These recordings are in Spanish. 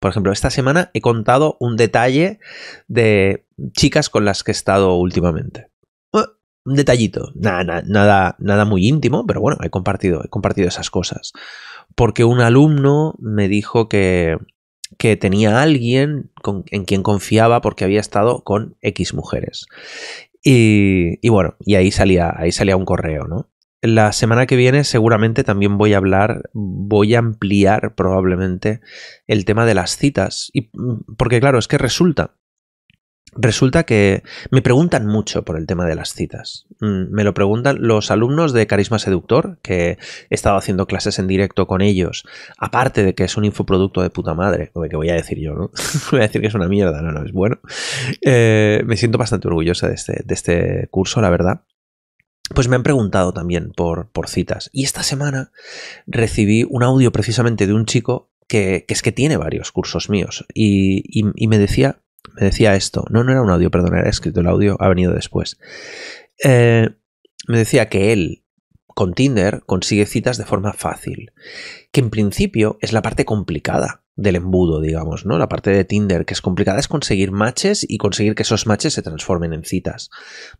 Por ejemplo, esta semana he contado un detalle de chicas con las que he estado últimamente. Un detallito, nada, nada, nada muy íntimo, pero bueno, he compartido, he compartido esas cosas. Porque un alumno me dijo que, que tenía a alguien en quien confiaba porque había estado con X mujeres. Y, y, bueno, y ahí salía, ahí salía un correo, ¿no? La semana que viene seguramente también voy a hablar, voy a ampliar probablemente el tema de las citas. Y, porque claro, es que resulta, resulta que me preguntan mucho por el tema de las citas. Mm, me lo preguntan los alumnos de Carisma Seductor, que he estado haciendo clases en directo con ellos, aparte de que es un infoproducto de puta madre, que voy a decir yo, ¿no? voy a decir que es una mierda, no, no, es bueno. Eh, me siento bastante orgullosa de este, de este curso, la verdad pues me han preguntado también por, por, citas. Y esta semana recibí un audio precisamente de un chico que, que es que tiene varios cursos míos. Y, y, me decía. Me decía esto. No, no era un audio, perdón, era escrito. El audio ha venido después. Eh, me decía que él con Tinder consigue citas de forma fácil. Que en principio es la parte complicada del embudo, digamos, ¿no? La parte de Tinder que es complicada es conseguir matches y conseguir que esos matches se transformen en citas.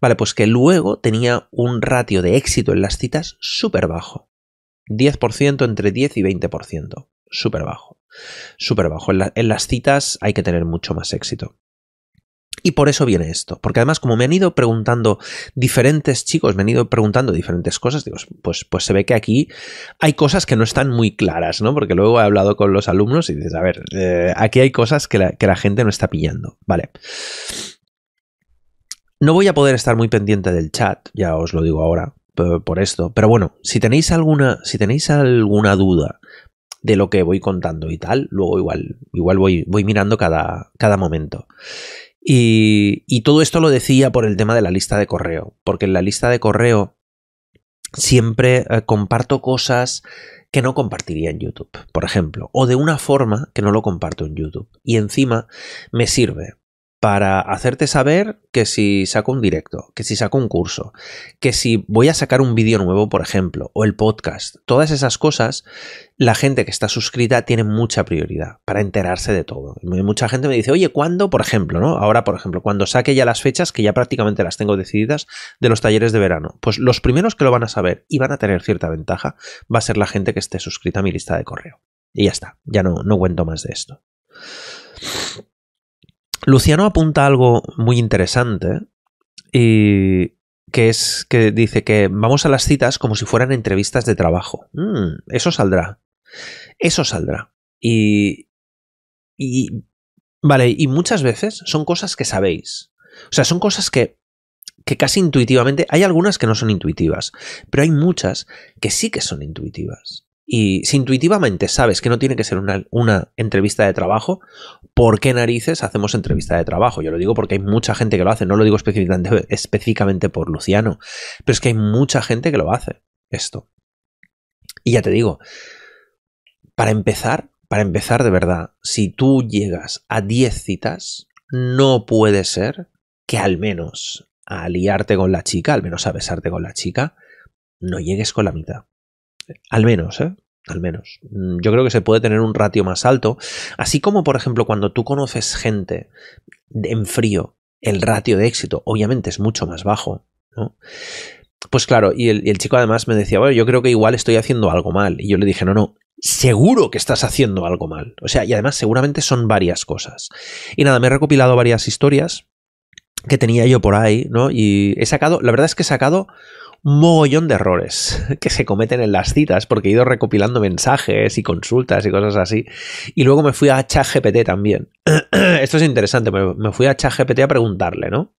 Vale, pues que luego tenía un ratio de éxito en las citas súper bajo. 10% entre 10 y 20%. Súper bajo. Súper bajo. En, en las citas hay que tener mucho más éxito. Y por eso viene esto, porque además como me han ido preguntando diferentes chicos, me han ido preguntando diferentes cosas, digo, pues, pues se ve que aquí hay cosas que no están muy claras, ¿no? Porque luego he hablado con los alumnos y dices, a ver, eh, aquí hay cosas que la, que la gente no está pillando, ¿vale? No voy a poder estar muy pendiente del chat, ya os lo digo ahora, por esto, pero bueno, si tenéis alguna, si tenéis alguna duda de lo que voy contando y tal, luego igual, igual voy, voy mirando cada, cada momento. Y, todo esto lo decía por el tema de la lista de correo, porque en la lista de correo siempre eh, comparto cosas que no compartiría en YouTube, por ejemplo, o de una forma que no lo comparto en YouTube. Y encima me sirve para hacerte saber que si saco un directo, que si saco un curso, que si voy a sacar un vídeo nuevo, por ejemplo, o el podcast, todas esas cosas, la gente que está suscrita tiene mucha prioridad para enterarse de todo. Mucha gente me dice, oye, ¿cuándo? Por ejemplo, ¿no? Ahora, por ejemplo, cuando saque ya las fechas, que ya prácticamente las tengo decididas, de los talleres de verano, pues los primeros que lo van a saber y van a tener cierta ventaja va a ser la gente que esté suscrita a mi lista de correo. Y ya está, ya no, no cuento más de esto. Luciano apunta algo muy interesante y que es que dice que vamos a las citas como si fueran entrevistas de trabajo. Mm, eso saldrá. Eso saldrá. Y, y vale, y muchas veces son cosas que sabéis. O sea, son cosas que que casi intuitivamente, hay algunas que no son intuitivas, pero hay muchas que sí que son intuitivas. Y si intuitivamente sabes que no tiene que ser una, entrevista de trabajo, ¿por qué narices hacemos entrevista de trabajo? Yo lo digo porque hay mucha gente que lo hace, no lo digo específicamente, específicamente por Luciano, pero es que hay mucha gente que lo hace, esto. Y ya te digo, para empezar, para empezar de verdad, si tú llegas a 10 citas, no puede ser que al menos a liarte con la chica, al menos a besarte con la chica, no llegues con la mitad. Al menos, ¿eh? Al menos. Mm, yo creo que se puede tener un ratio más alto. Así como, por ejemplo, cuando tú conoces gente en frío, el ratio de éxito obviamente es mucho más bajo, ¿no? Pues claro, y el, chico además me decía, bueno, yo creo que igual estoy haciendo algo mal. Y yo le dije, no, no, seguro que estás haciendo algo mal. O sea, y además seguramente son varias cosas. Y nada, me he recopilado varias historias que tenía yo por ahí, ¿no? Y he sacado, la verdad es que he sacado mogollón de errores que se cometen en las citas, porque he ido recopilando mensajes y consultas y cosas así. Y luego me fui a ChatGPT también. Esto es interesante, me fui a ChatGPT a preguntarle, ¿no?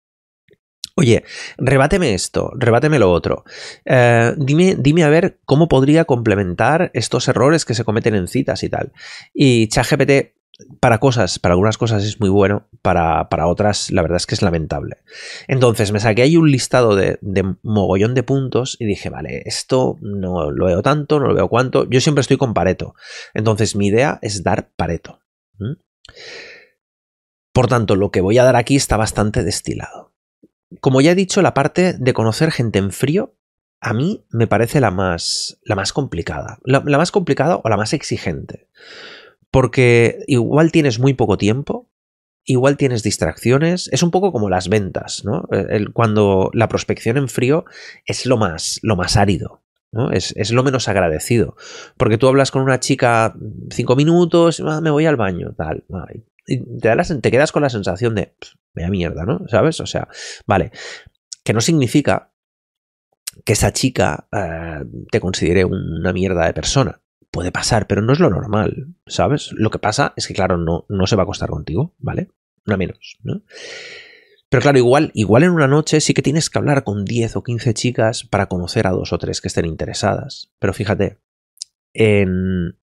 Oye, rebáteme esto, rebáteme lo otro. Eh, dime, dime a ver cómo podría complementar estos errores que se cometen en citas y tal. Y ChatGPT para cosas, para algunas cosas es muy bueno, para, para, otras la verdad es que es lamentable. Entonces me saqué ahí un listado de, mogollón de puntos y dije, vale, esto no lo veo tanto, no lo veo cuánto. Yo siempre estoy con Pareto. Entonces mi idea es dar Pareto. Por tanto, lo que voy a dar aquí está bastante destilado. Como ya he dicho, la parte de conocer gente en frío a mí me parece la más, la más complicada. la más complicada o la más exigente. Porque igual tienes muy poco tiempo, igual tienes distracciones, es un poco como las ventas, ¿no? cuando la prospección en frío es lo más, lo más árido, ¿no? Es, lo menos agradecido. Porque tú hablas con una chica cinco minutos, ah, me voy al baño, tal, y te, te quedas con la sensación de, vea mierda, ¿no? ¿Sabes? O sea, vale, que no significa que esa chica eh, te considere una mierda de persona. Puede pasar, pero no es lo normal, ¿sabes? Lo que pasa es que, claro, no, no se va a acostar contigo, ¿vale? Una menos, ¿no? Pero claro, igual, igual en una noche sí que tienes que hablar con 10 o 15 chicas para conocer a dos o tres que estén interesadas. Pero fíjate, en,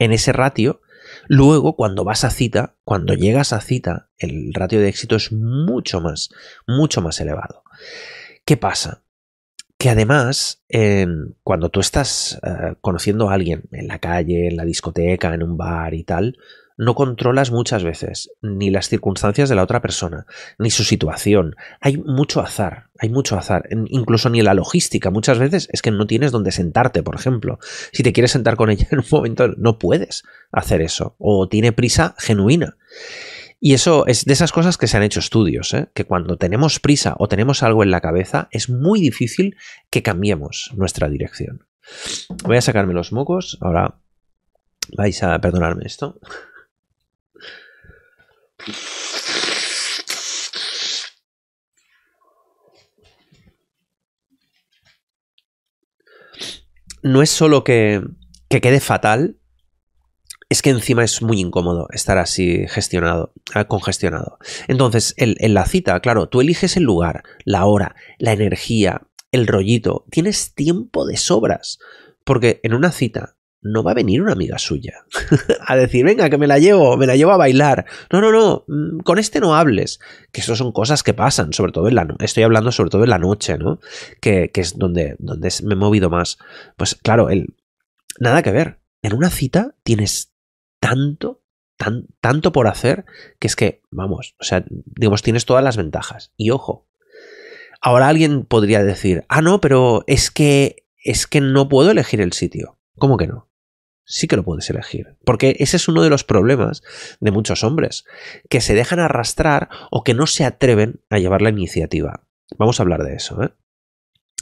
en ese ratio, luego cuando vas a cita, cuando llegas a cita, el ratio de éxito es mucho más, mucho más elevado. ¿Qué pasa? Que además, cuando tú estás eh, conociendo a alguien en la calle, en la discoteca, en un bar y tal, no controlas muchas veces ni las circunstancias de la otra persona, ni su situación. Hay mucho azar, hay mucho azar. Incluso ni la logística. Muchas veces es que no tienes donde sentarte, por ejemplo. Si te quieres sentar con ella en un momento, no puedes hacer eso. O tiene prisa genuina. Y eso es de esas cosas que se han hecho estudios, ¿eh? que cuando tenemos prisa o tenemos algo en la cabeza, es muy difícil que cambiemos nuestra dirección. Voy a sacarme los mocos, ahora vais a perdonarme esto. No es solo que, que quede fatal, es que encima es muy incómodo estar así gestionado, ah, congestionado. Entonces, en la cita, claro, tú eliges el lugar, la hora, la energía, el rollito, tienes tiempo de sobras, porque en una cita no va a venir una amiga suya a decir, venga, que me la llevo, me la llevo a bailar. No, no, no, mm, con este no hables. Que eso son cosas que pasan, sobre todo en la noche. Estoy hablando sobre todo en la noche, ¿no? Que, es donde, donde me he movido más. Pues claro, nada que ver. En una cita tienes tanto, tan, tanto por hacer que es que, vamos, o sea, digamos, tienes todas las ventajas. Y ojo, ahora alguien podría decir, ah, no, pero es que, es que no puedo elegir el sitio. ¿Cómo que no? Sí que lo puedes elegir. Porque ese es uno de los problemas de muchos hombres, que se dejan arrastrar o que no se atreven a llevar la iniciativa. Vamos a hablar de eso, ¿eh?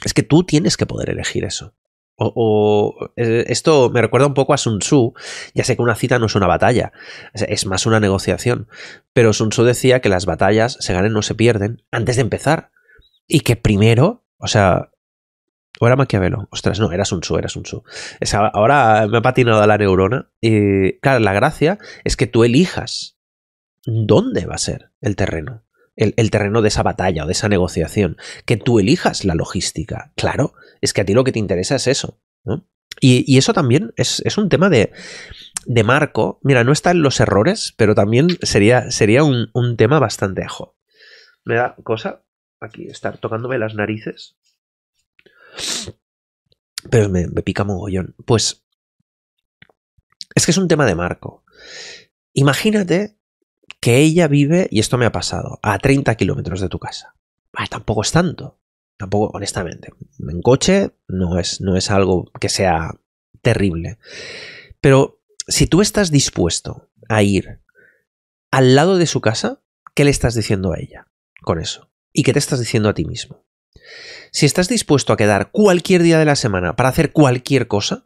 Es que tú tienes que poder elegir eso. O, eh, esto me recuerda un poco a Sun Tzu. Ya sé que una cita no es una batalla, es más una negociación. Pero Sun Tzu decía que las batallas se ganan no se pierden antes de empezar. Y que primero, o sea, o era Maquiavelo. Ostras, no, era Sun Tzu, era Sun Tzu. ahora me ha patinado la neurona. Y claro, la gracia es que tú elijas dónde va a ser el terreno el, terreno de esa batalla o de esa negociación, que tú elijas la logística. Claro, es que a ti lo que te interesa es eso. Y, eso también es, un tema de, de, marco. Mira, no está en los errores, pero también sería, sería un, tema bastante ajo. Me da cosa aquí estar tocándome las narices. Pero me, me pica mogollón. Pues es que es un tema de marco. Imagínate que ella vive, y esto me ha pasado, a 30 kilómetros de tu casa. tampoco es tanto. Tampoco, honestamente. En coche no es, no es algo que sea terrible. Pero si tú estás dispuesto a ir al lado de su casa, ¿qué le estás diciendo a ella con eso? ¿Y qué te estás diciendo a ti mismo? Si estás dispuesto a quedar cualquier día de la semana para hacer cualquier cosa,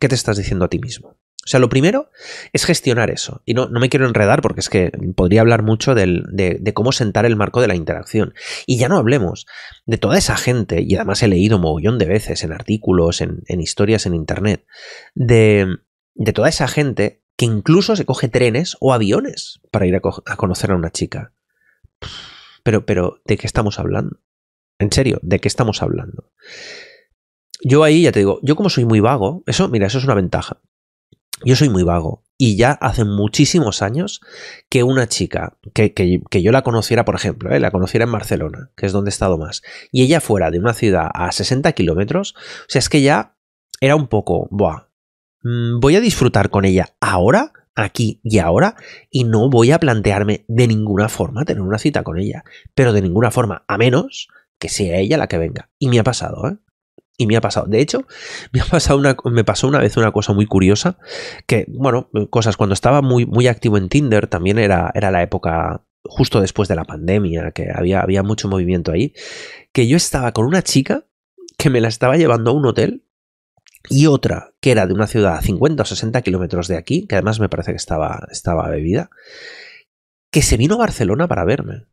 ¿qué te estás diciendo a ti mismo? O sea, lo primero es gestionar eso. Y no, no me quiero enredar porque es que podría hablar mucho de, cómo sentar el marco de la interacción. Y ya no hablemos de toda esa gente, y además he leído mogollón de veces en artículos, en, historias en Internet, de, de toda esa gente que incluso se coge trenes o aviones para ir a, a, conocer a una chica. Pero, pero, ¿de qué estamos hablando? En serio, ¿de qué estamos hablando? Yo ahí ya te digo, yo como soy muy vago, eso, mira, eso es una ventaja. Yo soy muy vago y ya hace muchísimos años que una chica, que, yo la conociera, por ejemplo, ¿eh? la conociera en Barcelona, que es donde he estado más, y ella fuera de una ciudad a 60 kilómetros, o sea, es que ya era un poco, buah, mm, voy a disfrutar con ella ahora, aquí y ahora, y no voy a plantearme de ninguna forma tener una cita con ella, pero de ninguna forma, a menos que sea ella la que venga. Y me ha pasado, ¿eh? Y me ha pasado. De hecho, me, ha pasado una, me pasó una vez una cosa muy curiosa. Que, bueno, cosas. Cuando estaba muy, muy activo en Tinder, también era, era la época justo después de la pandemia, que había, había mucho movimiento ahí. Que yo estaba con una chica que me la estaba llevando a un hotel y otra que era de una ciudad a 50 o 60 kilómetros de aquí, que además me parece que estaba, estaba bebida, que se vino a Barcelona para verme.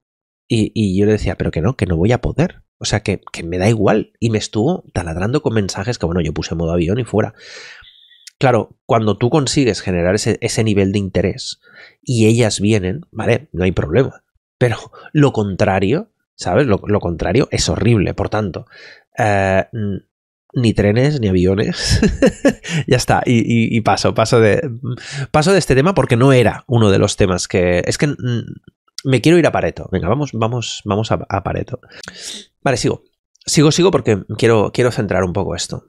Y, yo le decía, pero que no, que no voy a poder. O sea, que, que, me da igual. Y me estuvo taladrando con mensajes que, bueno, yo puse modo avión y fuera. Claro, cuando tú consigues generar ese, ese nivel de interés y ellas vienen, vale, no hay problema. Pero lo contrario, ¿sabes? Lo, lo contrario es horrible. Por tanto, eh, ni trenes ni aviones. ya está. Y, paso, paso de. Paso de este tema porque no era uno de los temas que. Es que me quiero ir a Pareto. Venga, vamos, vamos, vamos a, Pareto. Vale, sigo. Sigo, sigo porque quiero, quiero centrar un poco esto.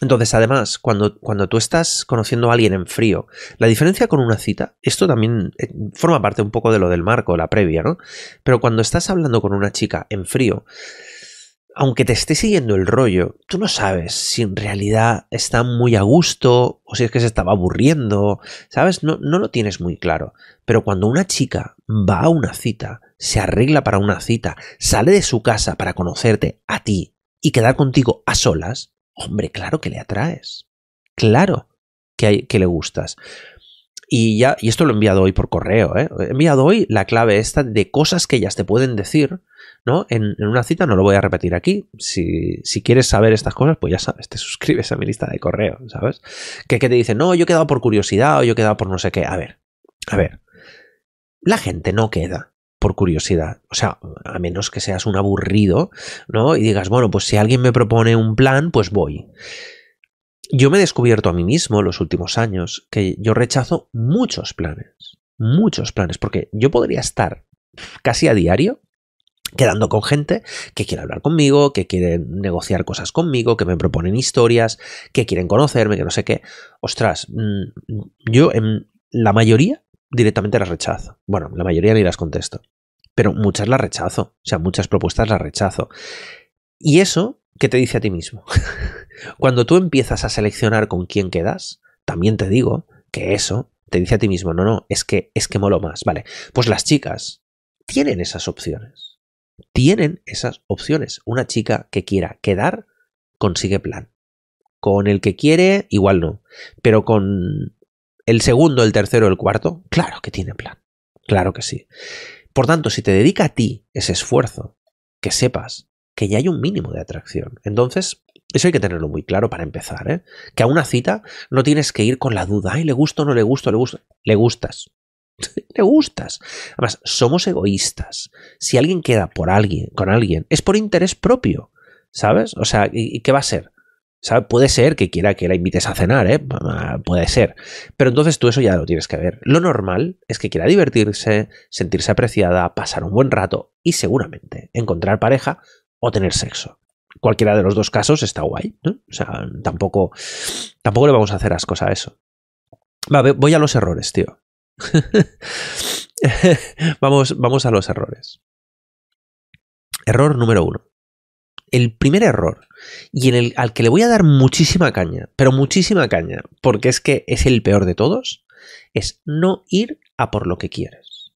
Entonces, además, cuando, cuando tú estás conociendo a alguien en frío, la diferencia con una cita, esto también eh, forma parte un poco de lo del marco, la previa, ¿no? Pero cuando estás hablando con una chica en frío, aunque te esté siguiendo el rollo, tú no sabes si en realidad está muy a gusto o si es que se estaba aburriendo, ¿sabes? No, no lo tienes muy claro. Pero cuando una chica va a una cita, se arregla para una cita, sale de su casa para conocerte a ti y quedar contigo a solas, hombre, claro que le atraes. Claro que, hay, que le gustas. Y ya, y esto lo he enviado hoy por correo, ¿eh? He enviado hoy la clave esta de cosas que ellas te pueden decir ¿no? En, una cita no lo voy a repetir aquí. Si, quieres saber estas cosas, pues ya sabes, te suscribes a mi lista de correo, ¿sabes? Que, que te dicen, no, yo he quedado por curiosidad o yo he quedado por no sé qué. A ver, a ver. La gente no queda por curiosidad. O sea, a menos que seas un aburrido, ¿no? Y digas, bueno, pues si alguien me propone un plan, pues voy. Yo me he descubierto a mí mismo los últimos años que yo rechazo muchos planes. Muchos planes. Porque yo podría estar casi a diario quedando con gente que quiere hablar conmigo, que quiere negociar cosas conmigo, que me proponen historias, que quieren conocerme, que no sé qué. Ostras, mm, yo en la mayoría directamente las rechazo. Bueno, la mayoría ni las contesto. Pero muchas las rechazo. O sea, muchas propuestas las rechazo. Y eso, ¿qué te dice a ti mismo? Cuando tú empiezas a seleccionar con quién quedas, también te digo que eso te dice a ti mismo, no, no, es que es que molo más. Vale, pues las chicas tienen esas opciones tienen esas opciones. Una chica que quiera quedar consigue plan. Con el que quiere, igual no. Pero con el segundo, el tercero, el cuarto, claro que tiene plan. Claro que sí. Por tanto, si te dedica a ti ese esfuerzo, que sepas que ya hay un mínimo de atracción. Entonces, eso hay que tenerlo muy claro para empezar, ¿eh? Que a una cita no tienes que ir con la duda, ay, le gusto no le gusto, le gusta. Le gustas. le gustas. Además, somos egoístas. Si alguien queda por alguien, con alguien, es por interés propio, ¿sabes? O sea, ¿y, qué va a ser? Puede ser que quiera que la invites a cenar, ¿eh? Puede ser. Pero entonces tú eso ya lo tienes que ver. Lo normal es que quiera divertirse, sentirse apreciada, pasar un buen rato y seguramente encontrar pareja o tener sexo. Cualquiera de los dos casos está guay, ¿no? O sea, tampoco, tampoco le vamos a hacer ascos a eso. Voy a los errores, tío. vamos, vamos a los errores. Error número uno. El primer error, y en el, al que le voy a dar muchísima caña, pero muchísima caña, porque es que es el peor de todos, es no ir a por lo que quieres.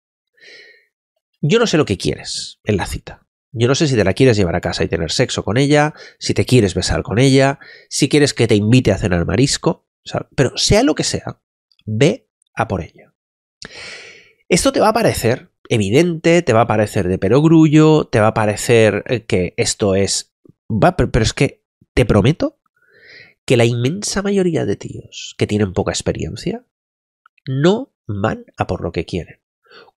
Yo no sé lo que quieres en la cita. Yo no sé si te la quieres llevar a casa y tener sexo con ella, si te quieres besar con ella, si quieres que te invite a cenar marisco, pero sea lo que sea, ve a por ella. Esto te va a parecer evidente, te va a parecer de perogrullo, te va a parecer eh, que esto es... pero es que te prometo que la inmensa mayoría de tíos que tienen poca experiencia no van a por lo que quieren.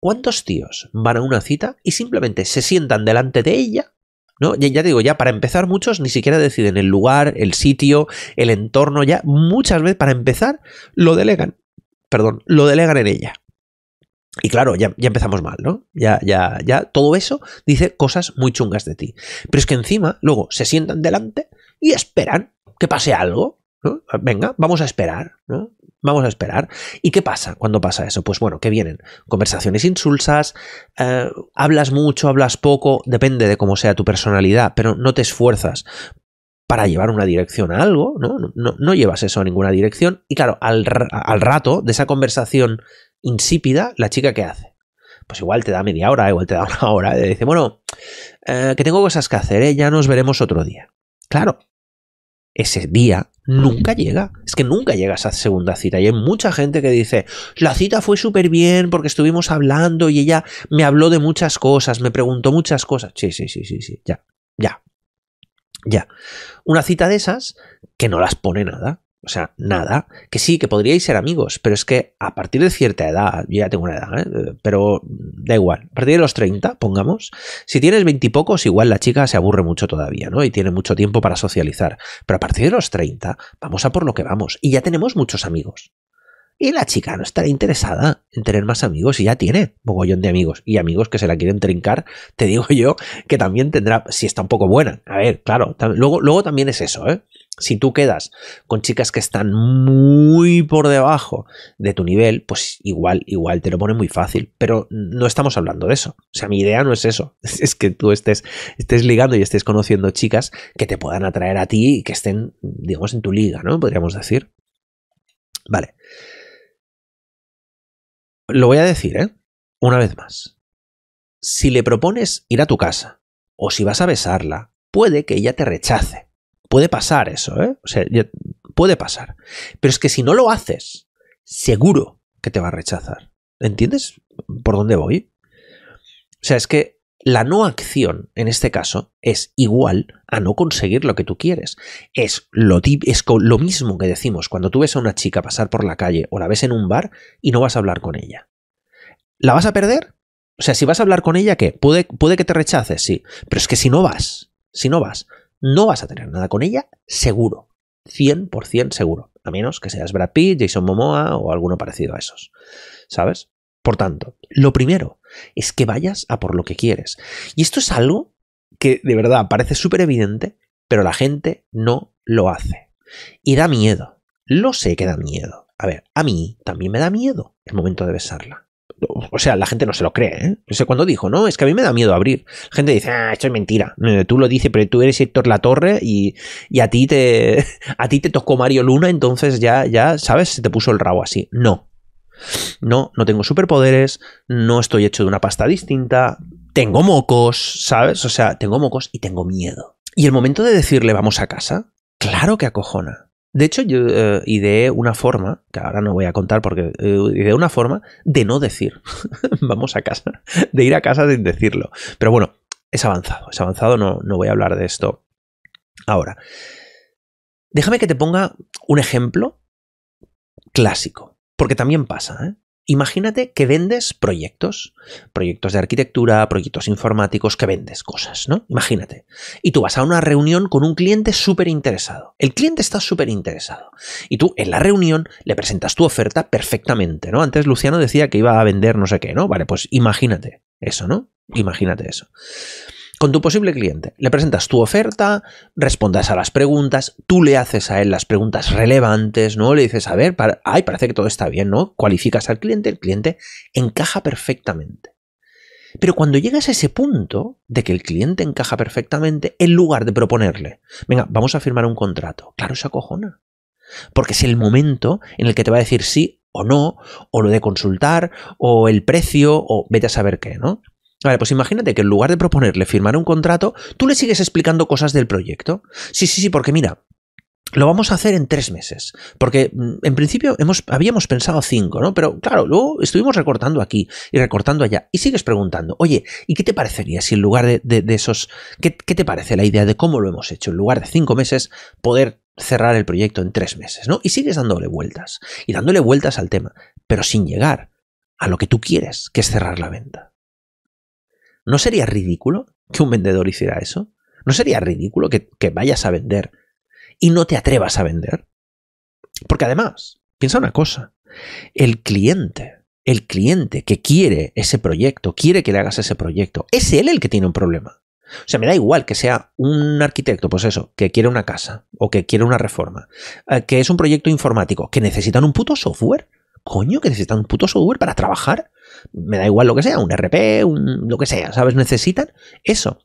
¿Cuántos tíos van a una cita y simplemente se sientan delante de ella? ¿No? Ya, ya, digo, ya para empezar muchos ni siquiera deciden el lugar, el sitio, el entorno, ya muchas veces para empezar lo delegan, perdón, lo delegan en ella. Y claro, ya, ya, empezamos mal, ¿no? Ya, ya, ya, todo eso dice cosas muy chungas de ti. Pero es que encima, luego se sientan delante y esperan que pase algo. ¿no? Venga, vamos a esperar, ¿no? Vamos a esperar. ¿Y qué pasa cuando pasa eso? Pues bueno, que vienen conversaciones insulsas, eh, hablas mucho, hablas poco, depende de cómo sea tu personalidad, pero no te esfuerzas para llevar una dirección a algo, ¿no? No, no llevas eso a ninguna dirección. Y claro, al, al, rato de esa conversación insípida, la chica ¿qué hace? Pues igual te da media hora, igual te da una hora, y dice, bueno, eh, que tengo cosas que hacer, ¿eh? ya nos veremos otro día. Claro, ese día nunca llega. Es que nunca llega esa segunda cita. Y hay mucha gente que dice, la cita fue súper bien porque estuvimos hablando y ella me habló de muchas cosas, me preguntó muchas cosas. Sí, sí, sí, sí, sí, ya, ya, ya. Una cita de esas que no las pone nada. O sea, nada. Que sí, que podríais ser amigos, pero es que a partir de cierta edad, yo ya tengo una edad, ¿eh? pero da igual. A partir de los 30, pongamos, si tienes veintipocos, igual la chica se aburre mucho todavía, ¿no? Y tiene mucho tiempo para socializar. Pero a partir de los 30, vamos a por lo que vamos. Y ya tenemos muchos amigos. Y la chica no estará interesada en tener más amigos y ya tiene mogollón de amigos. Y amigos que se la quieren trincar, te digo yo, que también tendrá, si está un poco buena. A ver, claro, luego, luego también es eso, ¿eh? Si tú quedas con chicas que están muy por debajo de tu nivel, pues igual, igual te lo pone muy fácil. Pero no estamos hablando de eso. O sea, mi idea no es eso. Es que tú estés, estés ligando y estés conociendo chicas que te puedan atraer a ti y que estén, digamos, en tu liga, ¿no? Podríamos decir. Vale. Lo voy a decir, ¿eh? Una vez más. Si le propones ir a tu casa, o si vas a besarla, puede que ella te rechace Puede pasar eso, ¿eh? O sea, puede pasar. Pero es que si no lo haces, seguro que te va a rechazar. ¿Entiendes por dónde voy? O sea, es que la no acción, en este caso, es igual a no conseguir lo que tú quieres. Es lo, es lo mismo que decimos cuando tú ves a una chica pasar por la calle o la ves en un bar y no vas a hablar con ella. ¿La vas a perder? O sea, si vas a hablar con ella, ¿qué? Puede, puede que te rechaces, sí. Pero es que si no vas, si no vas, no vas a tener nada con ella, seguro. 100% seguro. A menos que seas Brad Pitt, Jason Momoa o alguno parecido a esos. ¿Sabes? Por tanto, lo primero es que vayas a por lo que quieres. Y esto es algo que de verdad parece súper evidente, pero la gente no lo hace. Y da miedo. Lo sé que da miedo. A ver, a mí también me da miedo el momento de besarla. O sea, la gente no se lo cree, ¿eh? Cuándo dijo, no, es que a mí me da miedo abrir. La gente dice, ah, esto es mentira. Tú lo dices, pero tú eres Héctor La Torre y, y a ti te a ti te tocó Mario Luna, entonces ya, ya, ¿sabes? Se te puso el rabo así. No. No, no tengo superpoderes, no estoy hecho de una pasta distinta, tengo mocos, ¿sabes? O sea, tengo mocos y tengo miedo. Y el momento de decirle vamos a casa, claro que acojona. De hecho, yo eh, ideé una forma, que ahora no voy a contar porque eh, ideé una forma de no decir, vamos a casa, de ir a casa sin decirlo. Pero bueno, es avanzado, es avanzado, no, no voy a hablar de esto ahora. Déjame que te ponga un ejemplo clásico, porque también pasa, ¿eh? Imagínate que vendes proyectos, proyectos de arquitectura, proyectos informáticos, que vendes cosas, ¿no? Imagínate. Y tú vas a una reunión con un cliente súper interesado. El cliente está súper interesado. Y tú en la reunión le presentas tu oferta perfectamente, ¿no? Antes Luciano decía que iba a vender no sé qué, ¿no? Vale, pues imagínate eso, ¿no? Imagínate eso con tu posible cliente. Le presentas tu oferta, respondas a las preguntas, tú le haces a él las preguntas relevantes, ¿no? Le dices, a ver, ay, parece que todo está bien, ¿no? Cualificas al cliente, el cliente encaja perfectamente. Pero cuando llegas a ese punto de que el cliente encaja perfectamente, en lugar de proponerle, venga, vamos a firmar un contrato, claro, se acojona. Porque es el momento en el que te va a decir sí o no, o lo de consultar, o el precio, o vete a saber qué, ¿no? Vale, pues imagínate que en lugar de proponerle firmar un contrato, tú le sigues explicando cosas del proyecto. Sí, sí, sí, porque mira, lo vamos a hacer en tres meses. Porque mm, en principio hemos, habíamos pensado cinco, ¿no? Pero claro, luego estuvimos recortando aquí y recortando allá. Y sigues preguntando, oye, ¿y qué te parecería si en lugar de, esos. ¿qué, ¿qué, te parece la idea de cómo lo hemos hecho? En lugar de cinco meses, poder cerrar el proyecto en tres meses, ¿no? Y sigues dándole vueltas. Y dándole vueltas al tema. Pero sin llegar a lo que tú quieres, que es cerrar la venta. ¿No sería ridículo que un vendedor hiciera eso? ¿No sería ridículo que, vayas a vender y no te atrevas a vender? Porque además, piensa una cosa, el cliente, el cliente que quiere ese proyecto, quiere que le hagas ese proyecto, es él el que tiene un problema. O sea, me da igual que sea un arquitecto, pues eso, que quiere una casa o que quiere una reforma, eh, que es un proyecto informático, que necesitan un puto software. Coño, que necesitan un puto software para trabajar me da igual lo que sea, un RP, un, lo que sea, ¿sabes? Necesitan eso.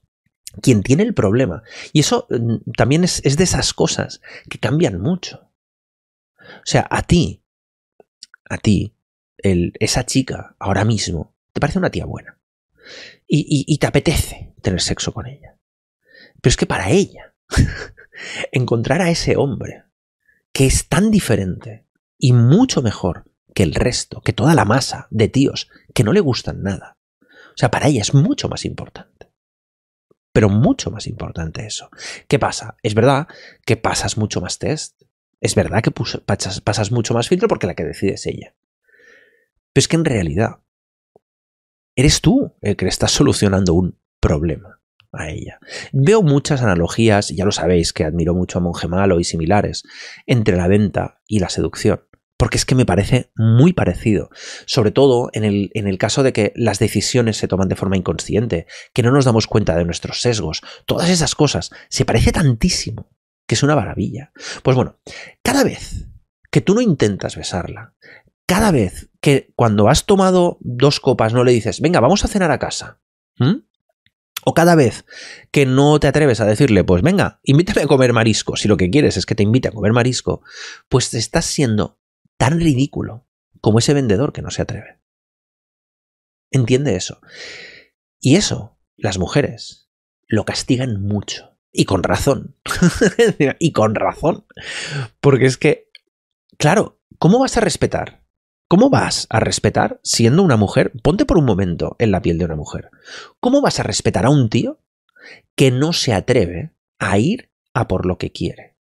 quien tiene el problema. Y eso mm, también es, de esas cosas que cambian mucho. O sea, a ti, a ti, el, esa chica ahora mismo, te parece una tía buena. Y, te apetece tener sexo con ella. Pero es que para ella, encontrar a ese hombre que es tan diferente y mucho mejor que el resto, que toda la masa de tíos que no le gustan nada. O sea, para ella es mucho más importante. Pero mucho más importante eso. ¿Qué pasa? Es verdad que pasas mucho más test. Es verdad que pasas, pasas mucho más filtro porque la que decide es ella. Pero es que en realidad eres tú el que le estás solucionando un problema a ella. Veo muchas analogías, ya lo sabéis que admiro mucho a Monje Malo y similares, entre la venta y la seducción. Porque es que me parece muy parecido, sobre todo en el, en el caso de que las decisiones se toman de forma inconsciente, que no nos damos cuenta de nuestros sesgos, todas esas cosas, se parece tantísimo, que es una maravilla. Pues bueno, cada vez que tú no intentas besarla, cada vez que cuando has tomado dos copas no le dices, venga, vamos a cenar a casa, o cada vez que no te atreves a decirle, pues venga, invítame a comer marisco, si lo que quieres es que te invite a comer marisco, pues te estás siendo tan ridículo como ese vendedor que no se atreve. Entiende eso. Y eso, las mujeres lo castigan mucho. Y con razón. y con razón. Porque es que, claro, ¿cómo vas a respetar? ¿Cómo vas a respetar siendo una mujer? Ponte por un momento en la piel de una mujer. ¿Cómo vas a respetar a un tío que no se atreve a ir a por lo que quiere?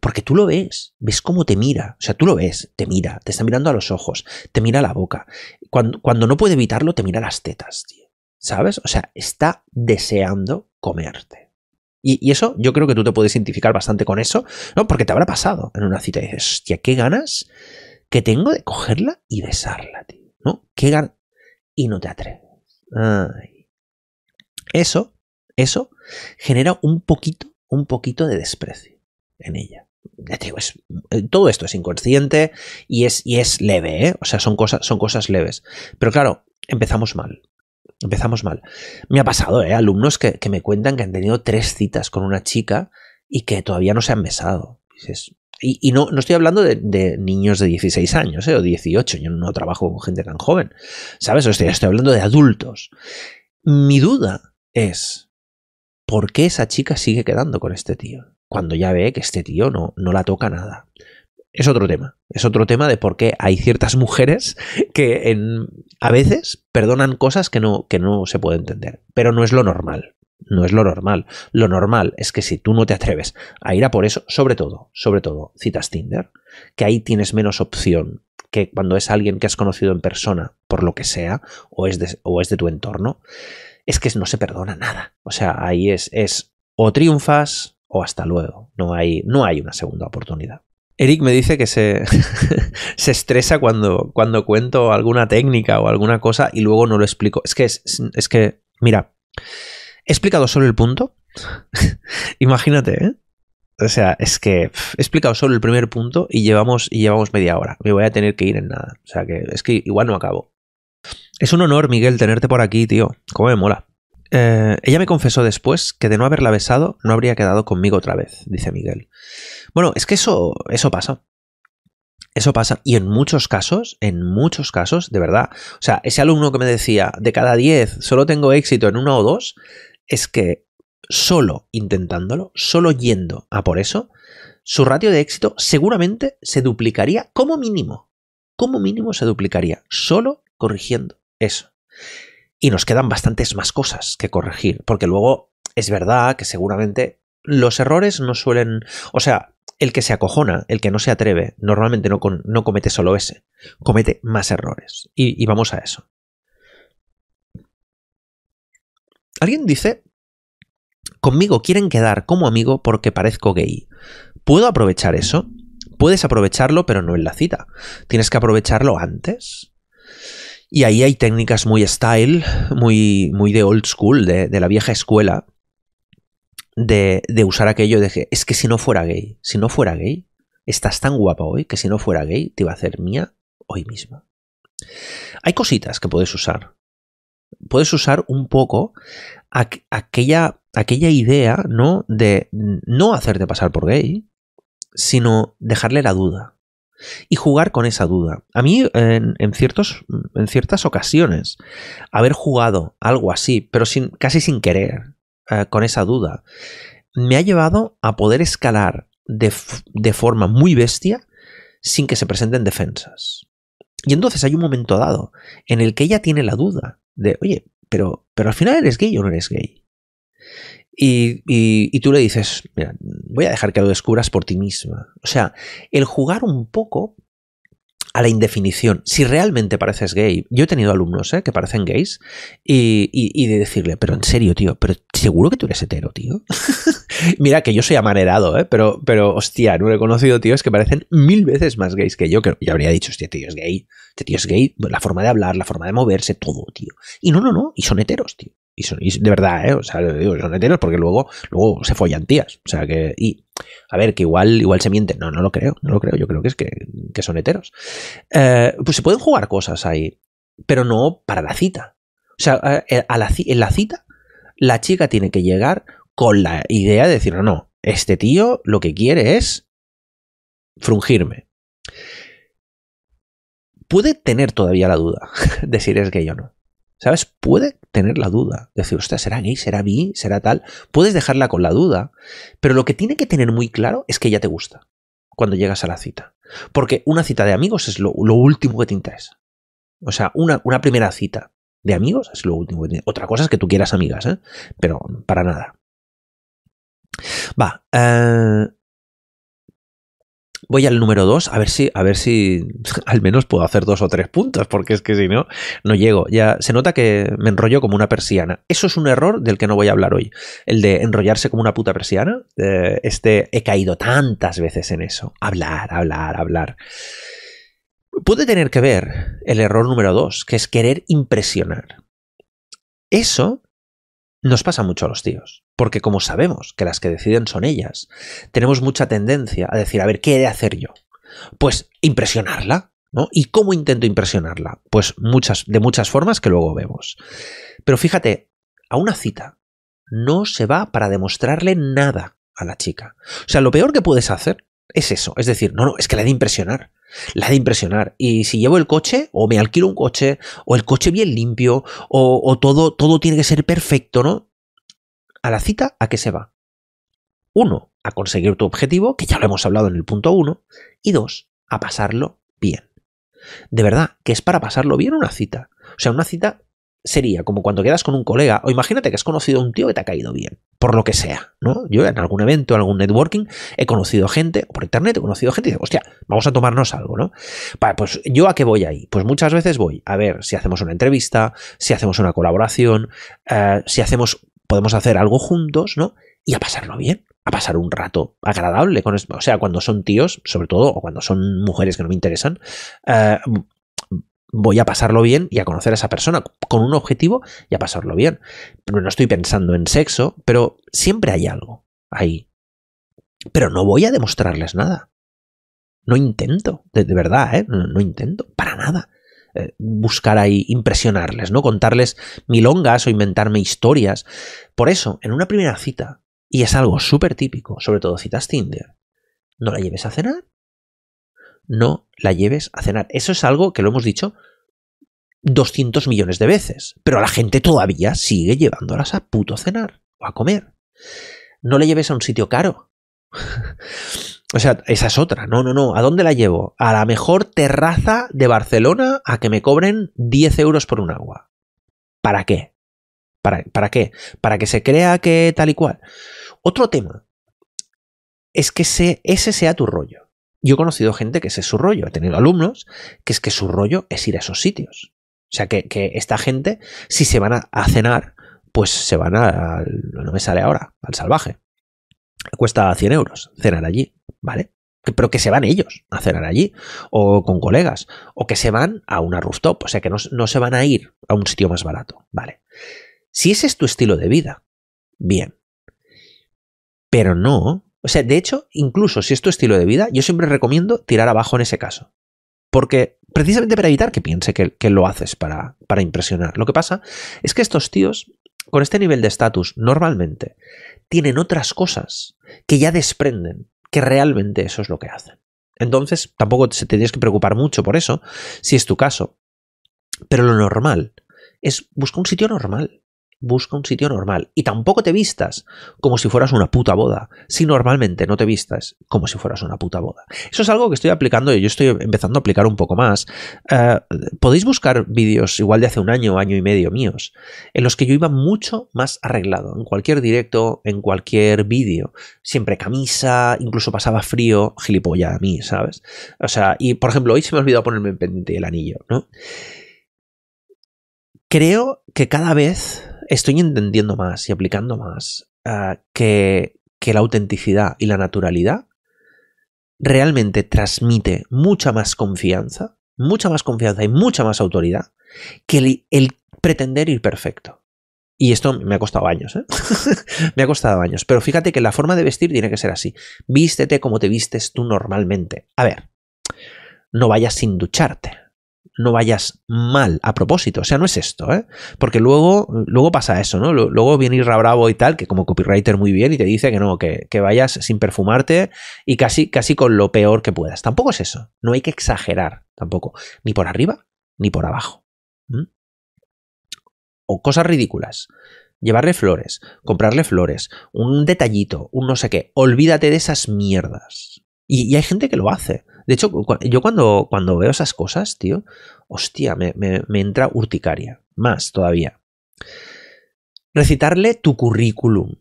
Porque tú lo ves, ves cómo te mira, o sea, tú lo ves, te mira, te está mirando a los ojos, te mira la boca. Cuando, cuando no puede evitarlo, te mira las tetas, tío. ¿Sabes? O sea, está deseando comerte. Y, eso yo creo que tú te puedes identificar bastante con eso, ¿no? Porque te habrá pasado en una cita y dices, hostia, qué ganas que tengo de cogerla y besarla, tío. ¿No? Qué ganas. Y no te atreves. Eso, eso genera un poquito, un poquito de desprecio en ella. Ya te digo, eh, todo esto es inconsciente y es, y es leve, ¿eh? O sea, son cosas, son cosas leves. Pero claro, empezamos mal. Empezamos mal. Me ha pasado, ¿eh? Alumnos que, me cuentan que han tenido tres citas con una chica y que todavía no se han besado. y, no, no, estoy hablando de, niños de 16 años ¿eh? o 18. Yo no trabajo con gente tan joven. ¿Sabes? estoy, estoy hablando de adultos. Mi duda es, ¿por qué esa chica sigue quedando con este tío? Cuando ya ve que este tío no, no la toca nada. Es otro tema. Es otro tema de por qué hay ciertas mujeres que en, a veces perdonan cosas que no, que no se puede entender. Pero no es lo normal. No es lo normal. Lo normal es que si tú no te atreves a ir a por eso, sobre todo, sobre todo, citas Tinder, que ahí tienes menos opción que cuando es alguien que has conocido en persona, por lo que sea, o es de, o es de tu entorno, es que no se perdona nada. O sea, ahí es, es o triunfas o hasta luego. No hay, no hay una segunda oportunidad. Eric me dice que se, se estresa cuando, cuando cuento alguna técnica o alguna cosa y luego no lo explico. Es que, es, es que, mira, he explicado solo el punto. Imagínate, ¿eh? O sea, es que he explicado solo el primer punto y llevamos, y llevamos media hora. Me voy a tener que ir en nada. O sea que es que igual no acabo. Es un honor, Miguel, tenerte por aquí, tío. Cómo me mola. Eh, ella me confesó después que de no haberla besado no habría quedado conmigo otra vez, dice Miguel. Bueno, es que eso, eso pasa. Eso pasa. Y en muchos casos, en muchos casos, de verdad. O sea, ese alumno que me decía, de cada 10 solo tengo éxito en uno o dos, es que solo intentándolo, solo yendo a por eso, su ratio de éxito seguramente se duplicaría como mínimo. Como mínimo se duplicaría, solo corrigiendo eso. Y nos quedan bastantes más cosas que corregir, porque luego es verdad que seguramente los errores no suelen... O sea, el que se acojona, el que no se atreve, normalmente no, no comete solo ese, comete más errores. Y, y vamos a eso. Alguien dice, conmigo quieren quedar como amigo porque parezco gay. ¿Puedo aprovechar eso? Puedes aprovecharlo, pero no en la cita. Tienes que aprovecharlo antes. Y ahí hay técnicas muy style, muy, muy de old school, de, la vieja escuela, de, de, usar aquello de que es que si no fuera gay, si no fuera gay, estás tan guapa hoy que si no fuera gay te iba a hacer mía hoy misma. Hay cositas que puedes usar. Puedes usar un poco aquella aquella idea, ¿no? De no hacerte pasar por gay, sino dejarle la duda y jugar con esa duda. A mí, en, ciertos, en ciertas ocasiones, haber jugado algo así, pero casi sin querer, eh, con esa duda, me ha llevado a poder escalar de, de forma muy bestia sin que se presenten defensas. Y entonces hay un momento dado en el que ella tiene la duda de, oye, pero, pero al final eres gay o no eres gay. Y, y, tú le dices, mira, voy a dejar que lo descubras por ti misma. O sea, el jugar un poco a la indefinición. Si realmente pareces gay, yo he tenido alumnos ¿eh? que parecen gays y, y, de decirle, pero en serio, tío, pero seguro que tú eres hetero, tío. Mira que yo soy amanerado, ¿eh? pero, pero hostia, no he conocido tíos que parecen mil veces más gays que yo, que yo habría dicho, hostia, tío es gay, este tío es gay, la forma de hablar, la forma de moverse, todo, tío. Y no, no, no, y son heteros, tío. Y, de verdad, ¿eh? O sea, digo, son heteros porque luego, luego se follan tías. O sea, que. Y, a ver, que igual, igual se miente. No, no lo creo, no lo creo. Yo creo que es que, que son heteros. Eh, pues se pueden jugar cosas ahí, pero no para la cita. O sea, eh, en la cita, la chica tiene que llegar con la idea de decir, no, no, este tío lo que quiere es frungirme. Puede tener todavía la duda de si eres gay o no. ¿Sabes? Puede tener la duda. Decir, usted ¿será gay? ¿Será bi? ¿Será tal? Puedes dejarla con la duda. Pero lo que tiene que tener muy claro es que ella te gusta cuando llegas a la cita. Porque una cita de amigos es lo, último que te interesa. O sea, una, una, primera cita de amigos es lo último que te interesa. Otra cosa es que tú quieras amigas, ¿eh? Pero para nada. Va. Eh, voy al número 2, a ver si, a ver si al menos puedo hacer dos o tres puntos, porque es que si no, no llego. Ya se nota que me enrollo como una persiana. Eso es un error del que no voy a hablar hoy. El de enrollarse como una puta persiana. este, he caído tantas veces en eso. Hablar, hablar, hablar. Puede tener que ver el error número 2, que es querer impresionar. Eso nos pasa mucho a los tíos, porque como sabemos que las que deciden son ellas, tenemos mucha tendencia a decir, a ver, ¿qué he de hacer yo? Pues impresionarla, ¿no? ¿Y cómo intento impresionarla? Pues muchas, de muchas formas que luego vemos. Pero fíjate, a una cita no se va para demostrarle nada a la chica. O sea, lo peor que puedes hacer es eso, es decir, no, no, es que la he de impresionar. La de impresionar. Y si llevo el coche, o me alquilo un coche, o el coche bien limpio, o, todo, todo tiene que ser perfecto, ¿no? A la cita, ¿a qué se va? Uno, a conseguir tu objetivo, que ya lo hemos hablado en el punto uno, y dos, a pasarlo bien. De verdad, que es para pasarlo bien una cita. O sea, una cita sería como cuando quedas con un colega, o imagínate que has conocido a un tío que te ha caído bien, por lo que sea, ¿no? Yo en algún evento, en algún networking, he conocido gente, por internet he conocido gente y digo, hostia, vamos a tomarnos algo, ¿no? pues yo a qué voy ahí? Pues muchas veces voy a ver si hacemos una entrevista, si hacemos una colaboración, eh, si hacemos, podemos hacer algo juntos, ¿no? Y a pasarlo bien, a pasar un rato agradable con O sea, cuando son tíos, sobre todo, o cuando son mujeres que no me interesan, eh, voy a pasarlo bien y a conocer a esa persona con un objetivo y a pasarlo bien. Pero no estoy pensando en sexo, pero siempre hay algo ahí. Pero no voy a demostrarles nada. No intento, de, verdad, ¿eh? No, intento, para nada. Eh, buscar ahí, impresionarles, ¿no? Contarles milongas o inventarme historias. Por eso, en una primera cita, y es algo súper típico, sobre todo citas Tinder, no la lleves a cenar no la lleves a cenar. Eso es algo que lo hemos dicho 200 millones de veces, pero la gente todavía sigue llevándolas a puto cenar o a comer. No le lleves a un sitio caro. o sea, esa es otra. No, no, no. ¿A dónde la llevo? A la mejor terraza de Barcelona a que me cobren 10 euros por un agua. ¿Para qué? ¿Para, ¿Para qué? Para que se crea que tal y cual. Otro tema es que ese sea tu rollo. Yo he conocido gente que ese es su rollo, he tenido alumnos que es que su rollo es ir a esos sitios. O sea, que, esta gente, si se van a, cenar, pues se van a, no me sale ahora, al salvaje. Cuesta 100 euros cenar allí, ¿vale? Pero que se van ellos a cenar allí, o con colegas, o que se van a una rooftop, o sea, que no, no se van a ir a un sitio más barato, ¿vale? Si ese es tu estilo de vida, bien. Pero no o sea, de hecho, incluso si es tu estilo de vida, yo siempre recomiendo tirar abajo en ese caso. Porque precisamente para evitar que piense que, lo haces para, para, impresionar. Lo que pasa es que estos tíos con este nivel de estatus, normalmente, tienen otras cosas que ya desprenden que realmente eso es lo que hacen. Entonces, tampoco se tendrías que preocupar mucho por eso, si es tu caso. Pero lo normal es buscar un sitio normal busca un sitio normal. Y tampoco te vistas como si fueras una puta boda, si normalmente no te vistas como si fueras una puta boda. Eso es algo que estoy aplicando y yo estoy empezando a aplicar un poco más. Eh, podéis buscar vídeos igual de hace un año, año y medio míos, en los que yo iba mucho más arreglado, en cualquier directo, en cualquier vídeo, siempre camisa, incluso pasaba frío, gilipollas a mí, ¿sabes? O sea, y por ejemplo, hoy se me ha olvidado ponerme en pendiente el anillo, ¿no? Creo que cada vez estoy entendiendo más y aplicando más ah, que, que la autenticidad y la naturalidad realmente transmite mucha más confianza, mucha más confianza y mucha más autoridad que el, pretender ir perfecto. Y esto me ha costado años, ¿eh? me ha costado años. Pero fíjate que la forma de vestir tiene que ser así. Vístete como te vistes tú normalmente. A ver, no vayas sin ducharte no vayas mal a propósito. O sea, no es esto, ¿eh? Porque luego, luego pasa eso, ¿no? Luego viene Irra Bravo y tal, que como copywriter muy bien, y te dice que no, que, vayas sin perfumarte y casi, casi con lo peor que puedas. Tampoco es eso. No hay que exagerar tampoco. Ni por arriba, ni por abajo. O cosas ridículas. Llevarle flores, comprarle flores, un detallito, un no sé qué. Olvídate de esas mierdas. y hay gente que lo hace. De hecho, yo cuando, cuando veo esas cosas, tío, hostia, me, me, entra urticaria. Más todavía. Recitarle tu currículum.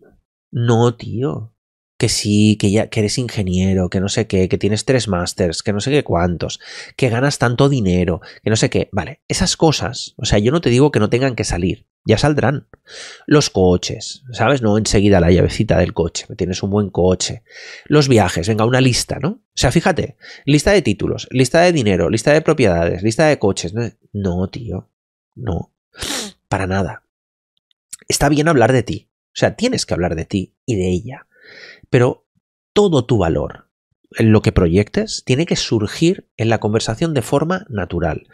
No, tío que sí, que ya que eres ingeniero, que no sé qué, que tienes tres másters, que no sé qué cuántos, que ganas tanto dinero, que no sé qué. Vale, esas cosas, o sea, yo no te digo que no tengan que salir, ya saldrán. Los coches, ¿sabes? No enseguida la llavecita del coche, tienes un buen coche. Los viajes, venga, una lista, ¿no? O sea, fíjate, lista de títulos, lista de dinero, lista de propiedades, lista de coches. No, no tío, no, para nada. Está bien hablar de ti, o sea, tienes que hablar de ti y de ella pero todo tu valor lo que proyectes tiene que surgir en la conversación de forma natural.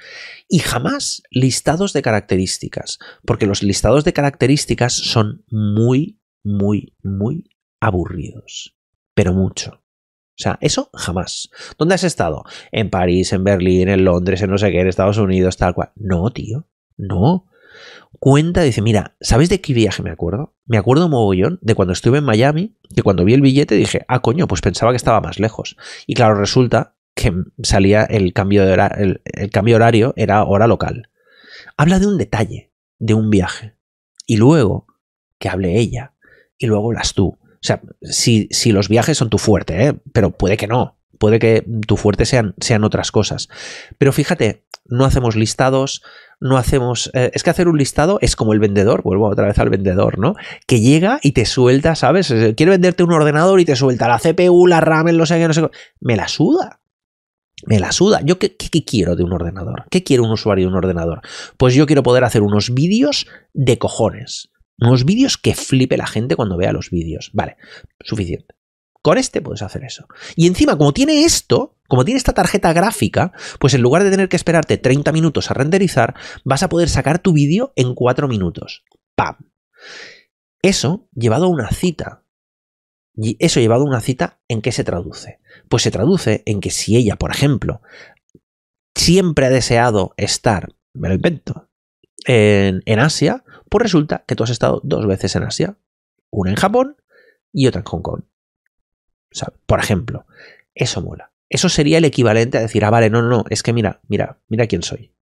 Y jamás listados de características, porque los listados de características son muy, muy, muy aburridos. Pero mucho. O sea, eso jamás. ¿Dónde has estado? En París, en Berlín, en Londres, en no sé qué, en Estados Unidos, tal cual. No, tío. No cuenta, dice, mira, ¿sabes de qué viaje me acuerdo? Me acuerdo mogollón de cuando estuve en Miami, que cuando vi el billete dije, ah, coño, pues pensaba que estaba más lejos. Y claro, resulta que salía el cambio, de el, cambio horario, era hora local. Habla de un detalle, de un viaje. Y luego, que hable ella. Y luego hablas tú. O sea, si, si los viajes son tu fuerte, ¿eh? pero puede que no. Puede que tu fuerte sean, sean otras cosas. Pero fíjate, no hacemos listados, no hacemos... Eh, es que hacer un listado es como el vendedor, vuelvo otra vez al vendedor, ¿no? Que llega y te suelta, ¿sabes? Quiere venderte un ordenador y te suelta la CPU, la RAM, el no sé qué, no sé qué. Me la suda. Me la suda. ¿Yo qué, qué, quiero de un ordenador? ¿Qué quiere un usuario de un ordenador? Pues yo quiero poder hacer unos vídeos de cojones. Unos vídeos que flipe la gente cuando vea los vídeos. Vale, suficiente. Con este puedes hacer eso. Y encima, como tiene esto, como tiene esta tarjeta gráfica, pues en lugar de tener que esperarte 30 minutos a renderizar, vas a poder sacar tu vídeo en 4 minutos. ¡Pam! Eso llevado a una cita. Y eso llevado a una cita, ¿en qué se traduce? Pues se traduce en que si ella, por ejemplo, siempre ha deseado estar, me lo invento, en, en Asia, pues resulta que tú has estado dos veces en Asia. Una en Japón y otra en Hong Kong por ejemplo, eso mola. Eso sería el equivalente a decir, ah, vale, no, no, es que mira, mira, mira quién soy.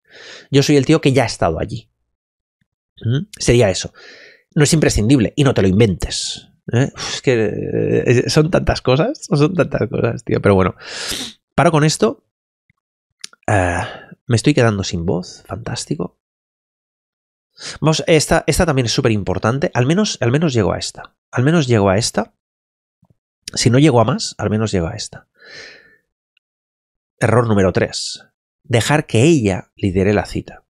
Yo soy el tío que ya ha estado allí. ¿Mm? Sería eso. No es imprescindible y no te lo inventes. ¿eh? es que eh, son tantas cosas, son tantas cosas, tío. Pero bueno, paro con esto. Eh, me estoy quedando sin voz, fantástico. Vamos, esta, esta también es súper importante. Al menos, al menos llego a esta. Al menos llego a esta. Si no llego a más, al menos llego a esta. Error número 3. Dejar que ella lidere la cita.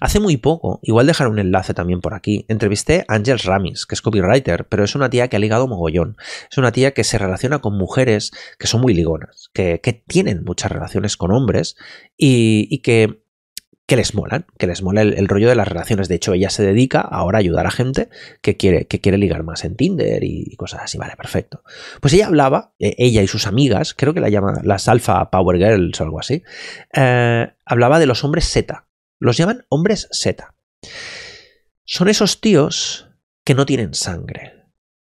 Hace muy poco, igual dejar un enlace también por aquí, entrevisté a Angels Ramis, que es copywriter, pero es una tía que ha ligado mogollón. Es una tía que se relaciona con mujeres que son muy ligonas, que, tienen muchas relaciones con hombres y que que les molan, que les mola el, rollo de las relaciones. De hecho, ella se dedica ahora a ayudar a gente que quiere, que quiere ligar más en Tinder y cosas así. Vale, perfecto. Pues ella hablaba, eh, ella y sus amigas, creo que la llaman las Alpha Power Girls o algo así, eh, hablaba de los hombres Z. Los llaman hombres Z. Son esos tíos que no tienen sangre,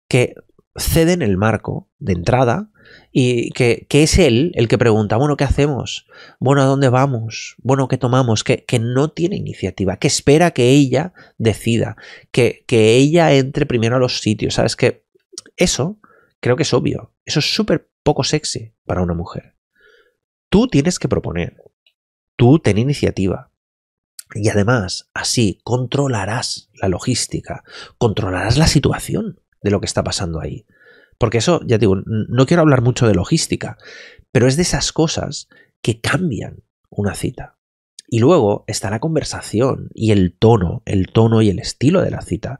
que ceden el marco de entrada y que, es él el que pregunta, bueno, ¿qué hacemos? Bueno, ¿a dónde vamos? Bueno, ¿qué tomamos? Que, que no tiene iniciativa, que espera que ella decida, que, que ella entre primero a los sitios, ¿sabes? Que eso creo que es obvio, eso es súper poco sexy para una mujer. Tú tienes que proponer, tú ten iniciativa. Y además, así controlarás la logística, controlarás la situación de lo que está pasando ahí. Porque eso, ya digo, no quiero hablar mucho de logística, pero es de esas cosas que cambian una cita. Y luego está la conversación y el tono, el tono y el estilo de la cita.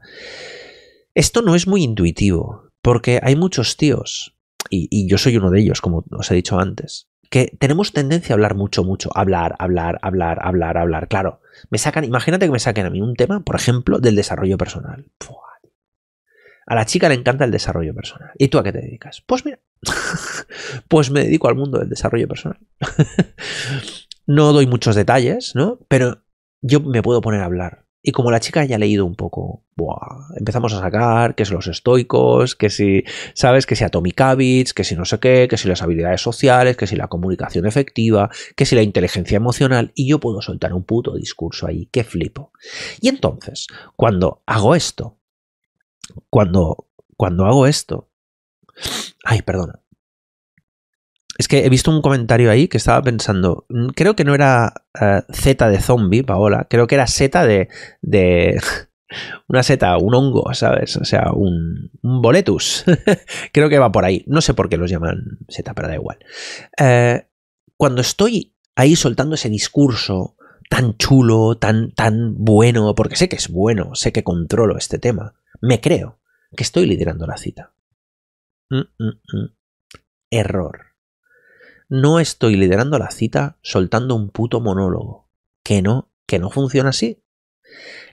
Esto no es muy intuitivo, porque hay muchos tíos, y, yo soy uno de ellos, como os he dicho antes, que tenemos tendencia a hablar mucho, mucho, hablar, hablar, hablar, hablar, hablar. Claro, me sacan, imagínate que me saquen a mí un tema, por ejemplo, del desarrollo personal. A la chica le encanta el desarrollo personal. ¿Y tú a qué te dedicas? Pues mira, pues me dedico al mundo del desarrollo personal. no doy muchos detalles, ¿no? Pero yo me puedo poner a hablar. Y como la chica ya ha leído un poco, empezamos a sacar que si los estoicos, que si, ¿sabes? Que si Atomic Habits, que si no sé qué, que si las habilidades sociales, que si la comunicación efectiva, que si la inteligencia emocional, y yo puedo soltar un puto discurso ahí, que flipo. Y entonces, cuando hago esto, cuando, cuando hago esto. Ay, perdona. Es que he visto un comentario ahí que estaba pensando. Mm, creo que no era eh, Z de zombie, Paola. Creo que era Z de. de una seta, un hongo, ¿sabes? O sea, un, un boletus. creo que va por ahí. No sé por qué los llaman seta, pero da igual. Eh, cuando estoy ahí soltando ese discurso tan chulo, tan, tan bueno, porque sé que es bueno, sé que controlo este tema, me creo que estoy liderando la cita. Mm, mm, mm. Error. No estoy liderando la cita soltando un puto monólogo. Que no, que no funciona así.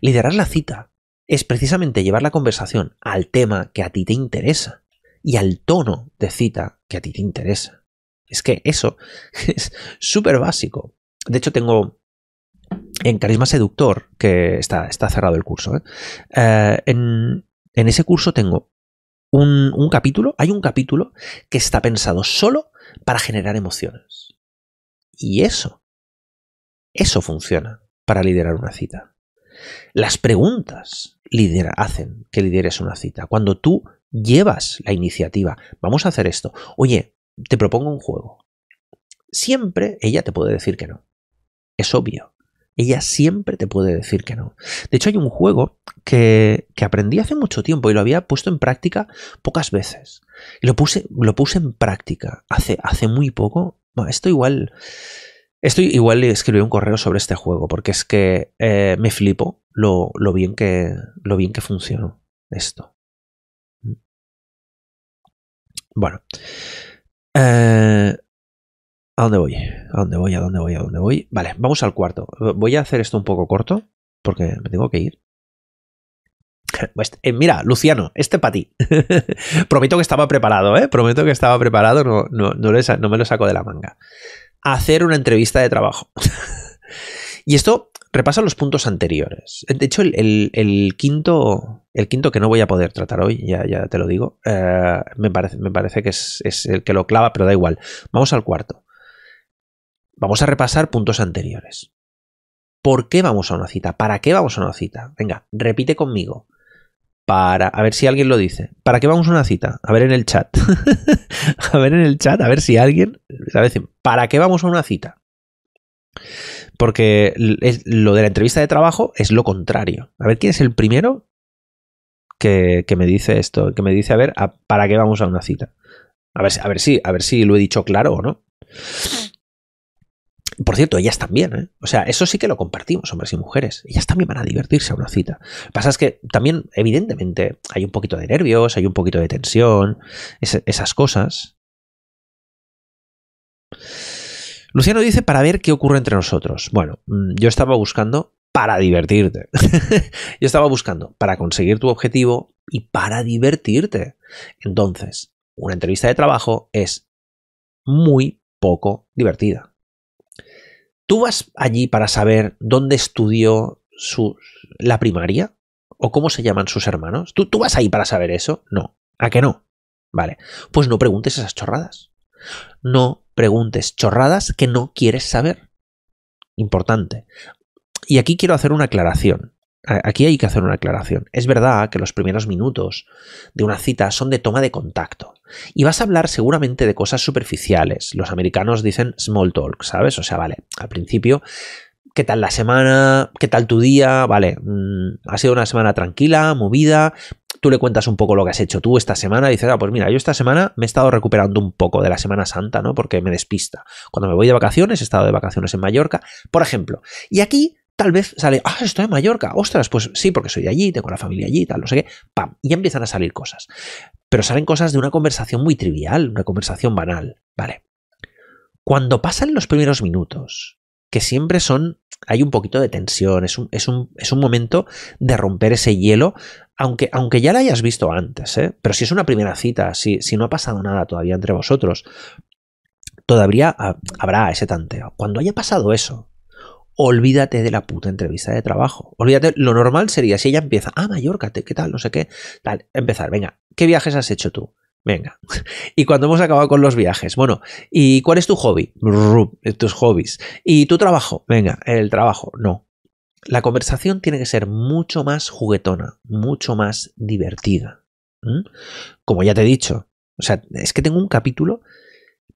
Liderar la cita es precisamente llevar la conversación al tema que a ti te interesa y al tono de cita que a ti te interesa. Es que eso es súper básico. De hecho, tengo en Carisma Seductor, que está, está cerrado el curso, ¿eh? Eh, en, ese curso tengo un, capítulo, hay un capítulo que está pensado solo para generar emociones. Y eso, eso funciona para liderar una cita. Las preguntas lidera, hacen que lideres una cita. Cuando tú llevas la iniciativa, vamos a hacer esto. Oye, te propongo un juego. Siempre ella te puede decir que no. Es obvio ella siempre te puede decir que no. De hecho, hay un juego que, aprendí hace mucho tiempo y lo había puesto en práctica pocas veces. Y lo puse, lo puse en práctica hace, hace muy poco. esto igual. Esto igual le escribí un correo sobre este juego, porque es que eh, me flipo lo, lo, bien que, lo bien que funcionó esto. Bueno. Eh, ¿A dónde voy? ¿A dónde voy? ¿A dónde voy? ¿A dónde voy? Vale, vamos al cuarto. Voy a hacer esto un poco corto porque me tengo que ir. Pues, eh, mira, Luciano, este para ti. Prometo que estaba preparado, ¿eh? Prometo que estaba preparado, no, no, no, me lo saco de la manga. Hacer una entrevista de trabajo. y esto repasa los puntos anteriores. De hecho, el, quinto, el quinto que no voy a poder tratar hoy, ya, te lo digo, eh, me, parece, me parece que es el que lo clava, pero da igual. Vamos al cuarto. Vamos a repasar puntos anteriores. ¿Por qué vamos a una cita? ¿Para qué vamos a una cita? Venga, repite conmigo. Para, a ver si alguien lo dice. ¿Para qué vamos a una cita? A ver en el chat. a ver en el chat, a ver si alguien. ¿Para qué vamos a una cita? Porque lo de la entrevista de trabajo es lo contrario. A ver quién es el primero que, me dice esto, que me dice, a ver, ¿para qué vamos a una cita? A ver, a ver si, a ver si lo he dicho claro o no. Por cierto, ellas también, ¿eh? O sea, eso sí que lo compartimos, hombres y mujeres. Ellas también van a divertirse a una cita. Lo que pasa es que también, evidentemente, hay un poquito de nervios, hay un poquito de tensión, esas cosas. Luciano dice para ver qué ocurre entre nosotros. Bueno, mm, yo estaba buscando para divertirte. yo estaba buscando para conseguir tu objetivo y para divertirte. Entonces, una entrevista de trabajo es muy poco divertida. ¿Tú vas allí para saber dónde estudió su, la primaria? ¿O cómo se llaman sus hermanos? ¿Tú, ¿Tú vas ahí para saber eso? No. ¿A qué no? Vale. Pues no preguntes esas chorradas. No preguntes chorradas que no quieres saber. Importante. Y aquí quiero hacer una aclaración. Aquí hay que hacer una aclaración. Es verdad que los primeros minutos de una cita son de toma de contacto. Y vas a hablar seguramente de cosas superficiales. Los americanos dicen small talk, ¿sabes? O sea, vale, al principio, ¿qué tal la semana? ¿Qué tal tu día? Vale, mm, ha sido una semana tranquila, movida. Tú le cuentas un poco lo que has hecho tú esta semana dices, ah, pues mira, yo esta semana me he estado recuperando un poco de la Semana Santa, ¿no? Porque me despista. Cuando me voy de vacaciones, he estado de vacaciones en Mallorca, por ejemplo. Y aquí tal vez sale, ah, estoy en Mallorca, ostras, pues sí, porque soy de allí, tengo la familia allí, tal, no sé qué, pam, y ya empiezan a salir cosas. Pero salen cosas de una conversación muy trivial, una conversación banal, ¿vale? Cuando pasan los primeros minutos, que siempre son, hay un poquito de tensión, es un, es un, es un momento de romper ese hielo, aunque, aunque ya la hayas visto antes, ¿eh? pero si es una primera cita, si, si no ha pasado nada todavía entre vosotros, todavía habrá ese tanteo. Cuando haya pasado eso, olvídate de la puta entrevista de trabajo. Olvídate, lo normal sería si ella empieza, ah, Mallorca, ¿qué tal? No sé qué. Tal, empezar, venga, ¿qué viajes has hecho tú? Venga. Y cuando hemos acabado con los viajes, bueno, ¿y cuál es tu hobby? tus hobbies. ¿Y tu trabajo? Venga, el trabajo. No. La conversación tiene que ser mucho más juguetona, mucho más divertida. Como ya te he dicho. O sea, es que tengo un capítulo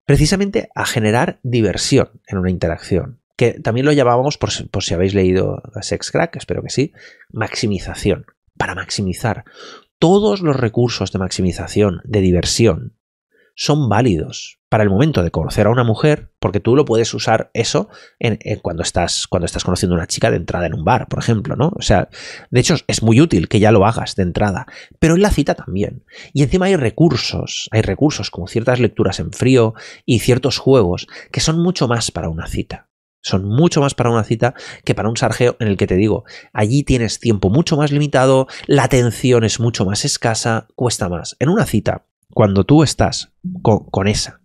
precisamente a generar diversión en una interacción que también lo llamábamos, por, si habéis leído Sex Crack, espero que sí, maximización. Para maximizar. Todos los recursos de maximización, de diversión, son válidos para el momento de conocer a una mujer, porque tú lo puedes usar eso en, cuando, estás, cuando estás conociendo a una chica de entrada en un bar, por ejemplo, ¿no? O sea, de hecho es muy útil que ya lo hagas de entrada, pero en la cita también. Y encima hay recursos, hay recursos como ciertas lecturas en frío y ciertos juegos que son mucho más para una cita. Son mucho más para una cita que para un sargeo en el que te digo, allí tienes tiempo mucho más limitado, la atención es mucho más escasa, cuesta más. En una cita, cuando tú estás con, esa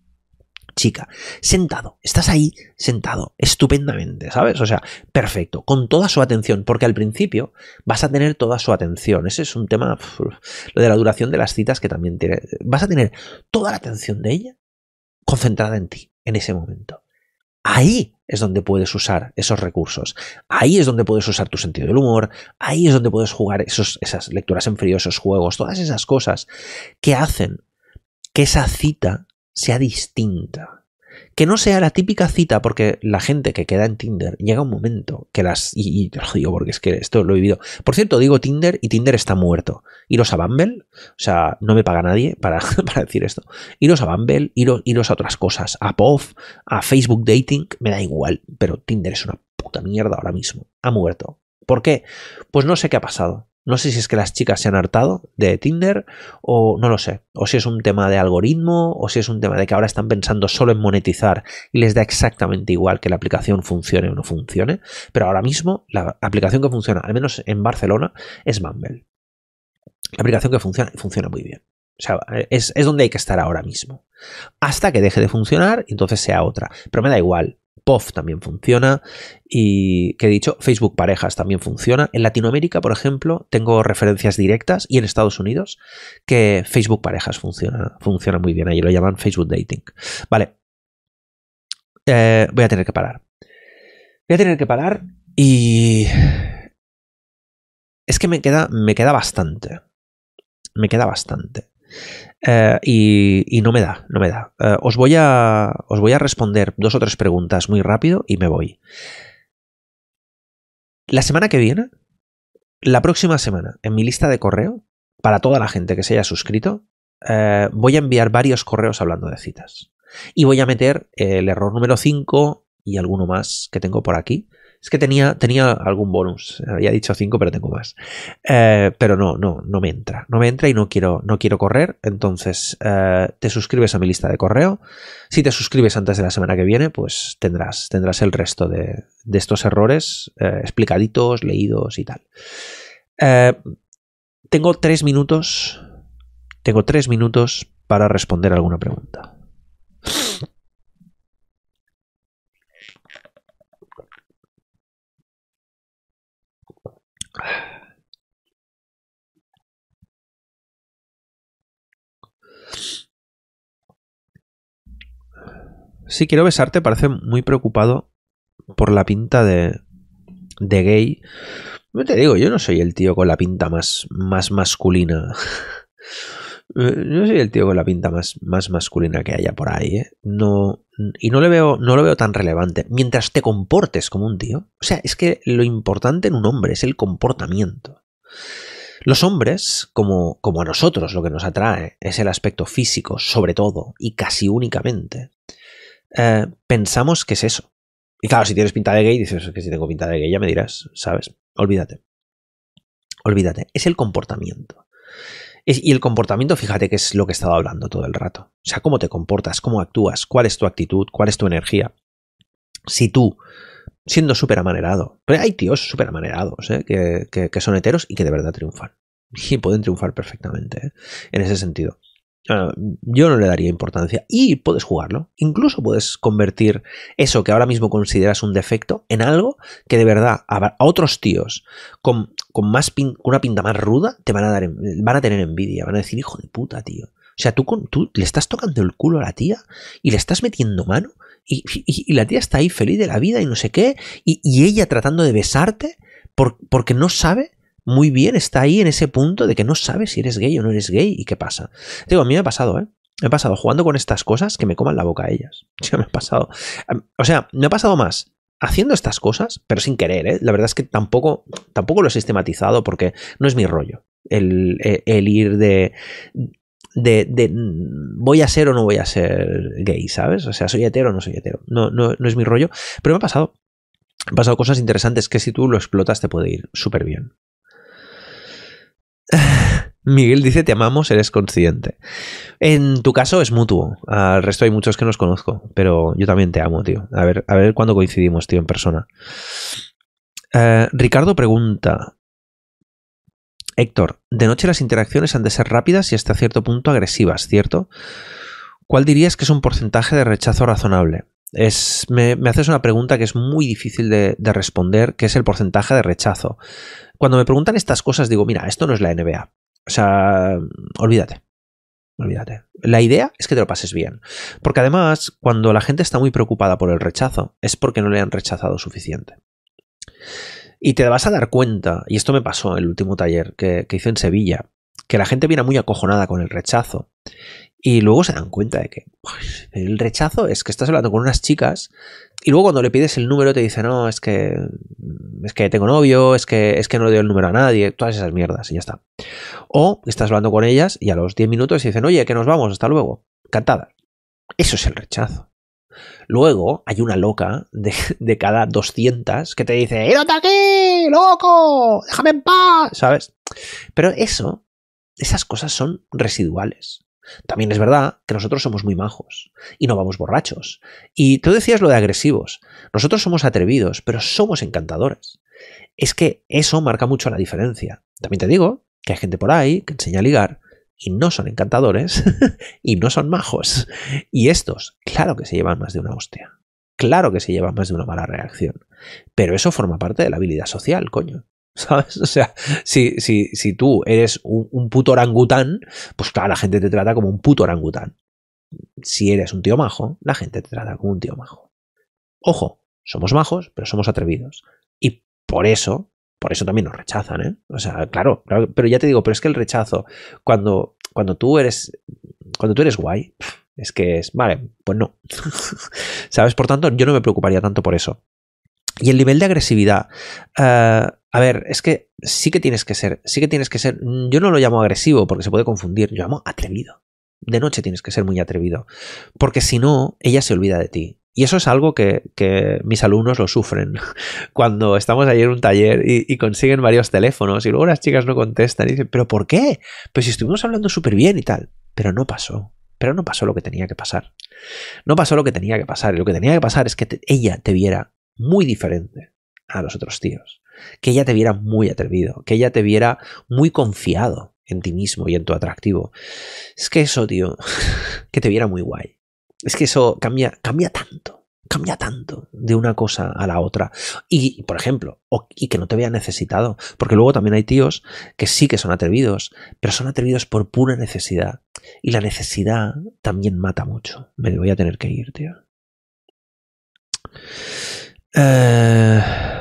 chica, sentado, estás ahí sentado, estupendamente, ¿sabes? O sea, perfecto, con toda su atención, porque al principio vas a tener toda su atención. Ese es un tema, lo de la duración de las citas que también tiene. Vas a tener toda la atención de ella concentrada en ti, en ese momento. Ahí es donde puedes usar esos recursos. Ahí es donde puedes usar tu sentido del humor. Ahí es donde puedes jugar esos, esas lecturas en frío, esos juegos, todas esas cosas que hacen que esa cita sea distinta que no sea la típica cita, porque la gente que queda en Tinder llega un momento que las. Y, te lo digo porque es que esto lo he vivido. Por cierto, digo Tinder y Tinder está muerto. Iros a Bumble, o sea, no me paga nadie para, para decir esto. Iros a Bumble, iros, iros a otras cosas, a POF, a Facebook Dating, me da igual, pero Tinder es una puta mierda ahora mismo. Ha muerto. ¿Por qué? Pues no sé qué ha pasado. No sé si es que las chicas se han hartado de Tinder o no lo sé. O si es un tema de algoritmo o si es un tema de que ahora están pensando solo en monetizar y les da exactamente igual que la aplicación funcione o no funcione. Pero ahora mismo la aplicación que funciona, al menos en Barcelona, es Bumble. La aplicación que funciona funciona muy bien. O sea, es, es, donde hay que estar ahora mismo. Hasta que deje de funcionar entonces sea otra. Pero me da igual. POF también funciona y que he dicho, Facebook Parejas también funciona. En Latinoamérica, por ejemplo, tengo referencias directas y en Estados Unidos que Facebook Parejas funciona, funciona muy bien. Ahí lo llaman Facebook Dating. Vale. Eh, voy a tener que parar. Voy a tener que parar y... Es que me queda, me queda bastante. Me queda bastante. Eh, y, no me da, no me da. Eh, os, voy a, os voy a responder dos o tres preguntas muy rápido y me voy. La semana que viene, la próxima semana, en mi lista de correo, para toda la gente que se haya suscrito, eh, voy a enviar varios correos hablando de citas. Y voy a meter el error número 5 y alguno más que tengo por aquí, Es que tenía, tenía algún bonus. Había dicho 5, pero tengo más. Eh, pero no, no, no me entra. No me entra y no quiero, no quiero correr. Entonces, eh, te suscribes a mi lista de correo. Si te suscribes antes de la semana que viene, pues tendrás, tendrás el resto de, de estos errores eh, explicaditos, leídos y tal. tengo tres minutos. Tengo tres minutos para responder alguna pregunta. Sí, quiero besarte, parece muy preocupado por la pinta de, de gay. No te digo, yo no soy el tío con la pinta más, más masculina. No soy el tío con la pinta más, más masculina que haya por ahí, ¿eh? No, y no, le veo, no lo veo tan relevante. Mientras te comportes como un tío. O sea, es que lo importante en un hombre es el comportamiento. Los hombres, como, como a nosotros, lo que nos atrae es el aspecto físico, sobre todo, y casi únicamente. Eh, pensamos que es eso. Y claro, si tienes pinta de gay, dices que si tengo pinta de gay, ya me dirás, ¿sabes? Olvídate. Olvídate. Es el comportamiento. y el comportamiento, fíjate que es lo que he estado hablando todo el rato. O sea, cómo te comportas, cómo actúas, cuál es tu actitud, cuál es tu energía. Si tú, siendo súper amanerado, pero hay tíos súper amanerados, ¿eh? que, que, son heteros y que de verdad triunfan. Y pueden triunfar perfectamente, ¿eh? en ese sentido. Ah, yo no le daría importancia. Y puedes jugarlo. Incluso puedes convertir eso que ahora mismo consideras un defecto en algo que de verdad a otros tíos con, con más una pinta más ruda te van a dar van a tener envidia. Van a decir, hijo de puta, tío. O sea, tú, tú le estás tocando el culo a la tía y le estás metiendo mano y, la tía está ahí feliz de la vida y no sé qué. Y, ella tratando de besarte porque no sabe muy bien, está ahí en ese punto de que no sabes si eres gay o no eres gay y qué pasa. Digo, a mí me ha pasado, ¿eh? Me ha pasado jugando con estas cosas que me coman la boca a ellas. Ya me ha pasado. O sea, me ha pasado más haciendo estas cosas, pero sin querer, ¿eh? La verdad es que tampoco, tampoco lo he sistematizado porque no es mi rollo. El, el, ir de, de, de, voy a ser o no voy a ser gay, ¿sabes? O sea, soy hetero o no soy hetero. No, no, no es mi rollo, pero me ha pasado. Han pasado cosas interesantes que si tú lo explotas te puede ir súper bien. Miguel dice, te amamos, eres consciente. En tu caso es mutuo. Al resto hay muchos que nos conozco, pero yo también te amo, tío. A ver, a ver cuándo coincidimos, tío, en persona. Eh, Ricardo pregunta. Héctor, de noche las interacciones han de ser rápidas y hasta cierto punto agresivas, ¿cierto? ¿Cuál dirías que es un porcentaje de rechazo razonable? Es, me, haces una pregunta que es muy difícil de, de responder, que es el porcentaje de rechazo cuando me preguntan estas cosas, digo, mira, esto no es la NBA. O sea, olvídate. Olvídate. La idea es que te lo pases bien. Porque además, cuando la gente está muy preocupada por el rechazo, es porque no le han rechazado suficiente. Y te vas a dar cuenta, y esto me pasó en el último taller que, que hice en Sevilla, que la gente viene muy acojonada con el rechazo. Y luego se dan cuenta de que el rechazo es que estás hablando con unas chicas y luego cuando le pides el número te dicen, no, es que es que tengo novio, es que, es que no le doy el número a nadie, todas esas mierdas y ya está. O estás hablando con ellas y a los 10 minutos dicen, oye, que nos vamos, hasta luego. Cantada. Eso es el rechazo. Luego hay una loca de, cada 200 que te dice, ¡Írate aquí, loco! ¡Déjame en paz! ¿Sabes? Pero eso, esas cosas son residuales. También es verdad que nosotros somos muy majos y no vamos borrachos. Y tú decías lo de agresivos. Nosotros somos atrevidos, pero somos encantadores. Es que eso marca mucho la diferencia. También te digo que hay gente por ahí que enseña a ligar y no son encantadores y no son majos. Y estos, claro que se llevan más de una hostia. Claro que se llevan más de una mala reacción. Pero eso forma parte de la habilidad social, coño. ¿Sabes? O sea, si, si, si tú eres un, puto orangután, pues claro, la gente te trata como un puto orangután. Si eres un tío majo, la gente te trata como un tío majo. Ojo, somos majos, pero somos atrevidos. Y por eso, por eso también nos rechazan, ¿eh? O sea, claro, pero ya te digo, pero es que el rechazo, cuando, cuando tú eres, cuando tú eres guay, es que es, vale, pues no. ¿Sabes? Por tanto, yo no me preocuparía tanto por eso. Y el nivel de agresividad. Eh, a ver, es que sí que tienes que ser, sí que tienes que ser, yo no lo llamo agresivo porque se puede confundir, yo llamo atrevido. De noche tienes que ser muy atrevido, porque si no, ella se olvida de ti. Y eso es algo que, mis alumnos lo sufren. Cuando estamos ahí en un taller y, consiguen varios teléfonos y luego las chicas no contestan y dicen, ¿pero por qué? Pues si estuvimos hablando súper bien y tal. Pero no pasó. Pero no pasó lo que tenía que pasar. No pasó lo que tenía que pasar. Y lo que tenía que pasar es que ella te viera muy diferente a los otros tíos. Que ella te viera muy atrevido. Que ella te viera muy confiado en ti mismo y en tu atractivo. Es que eso, tío, que te viera muy guay. Es que eso cambia, cambia tanto, cambia tanto de una cosa a la otra. Y, por ejemplo, y que no te vea necesitado. Porque luego también hay tíos que sí que son atrevidos, pero son atrevidos por pura necesidad. Y la necesidad también mata mucho. Me voy a tener que ir, tío. Eh...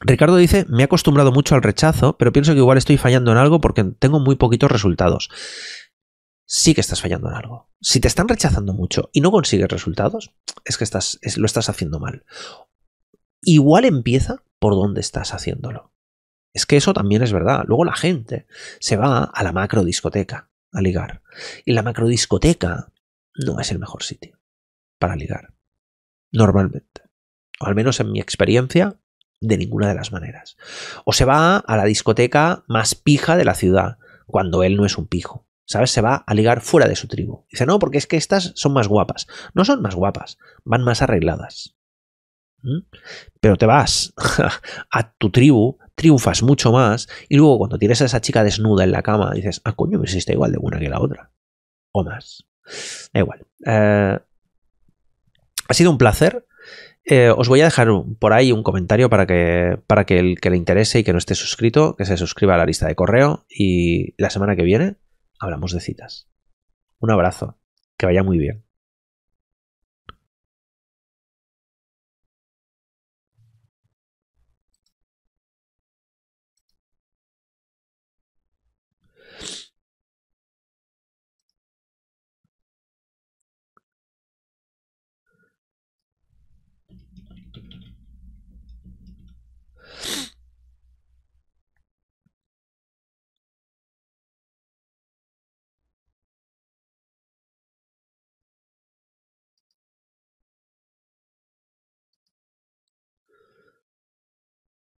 Ricardo dice, me he acostumbrado mucho al rechazo, pero pienso que igual estoy fallando en algo porque tengo muy poquitos resultados. Sí que estás fallando en algo. Si te están rechazando mucho y no consigues resultados, es que lo estás haciendo mal. Igual empieza por donde estás haciéndolo. Es que eso también es verdad. Luego la gente se va a la macro discoteca a ligar. Y la macro discoteca no es el mejor sitio para ligar. Normalmente. O al menos en mi experiencia, de ninguna de las maneras. O se va a la discoteca más pija de la ciudad, cuando él no es un pijo. ¿Sabes? Se va a ligar fuera de su tribu. Dice, no, porque es que estas son más guapas. No son más guapas, van más arregladas. ¿Mm? Pero te vas a tu tribu, triunfas mucho más, y luego cuando tienes a esa chica desnuda en la cama, dices, ah, coño, pues está igual de buena que la otra. O más. Da igual. Eh, ha sido un placer. Eh, os voy a dejar por ahí un comentario para que, para que el que le interese y que no esté suscrito, que se suscriba a la lista de correo y la semana que viene hablamos de citas. Un abrazo, que vaya muy bien.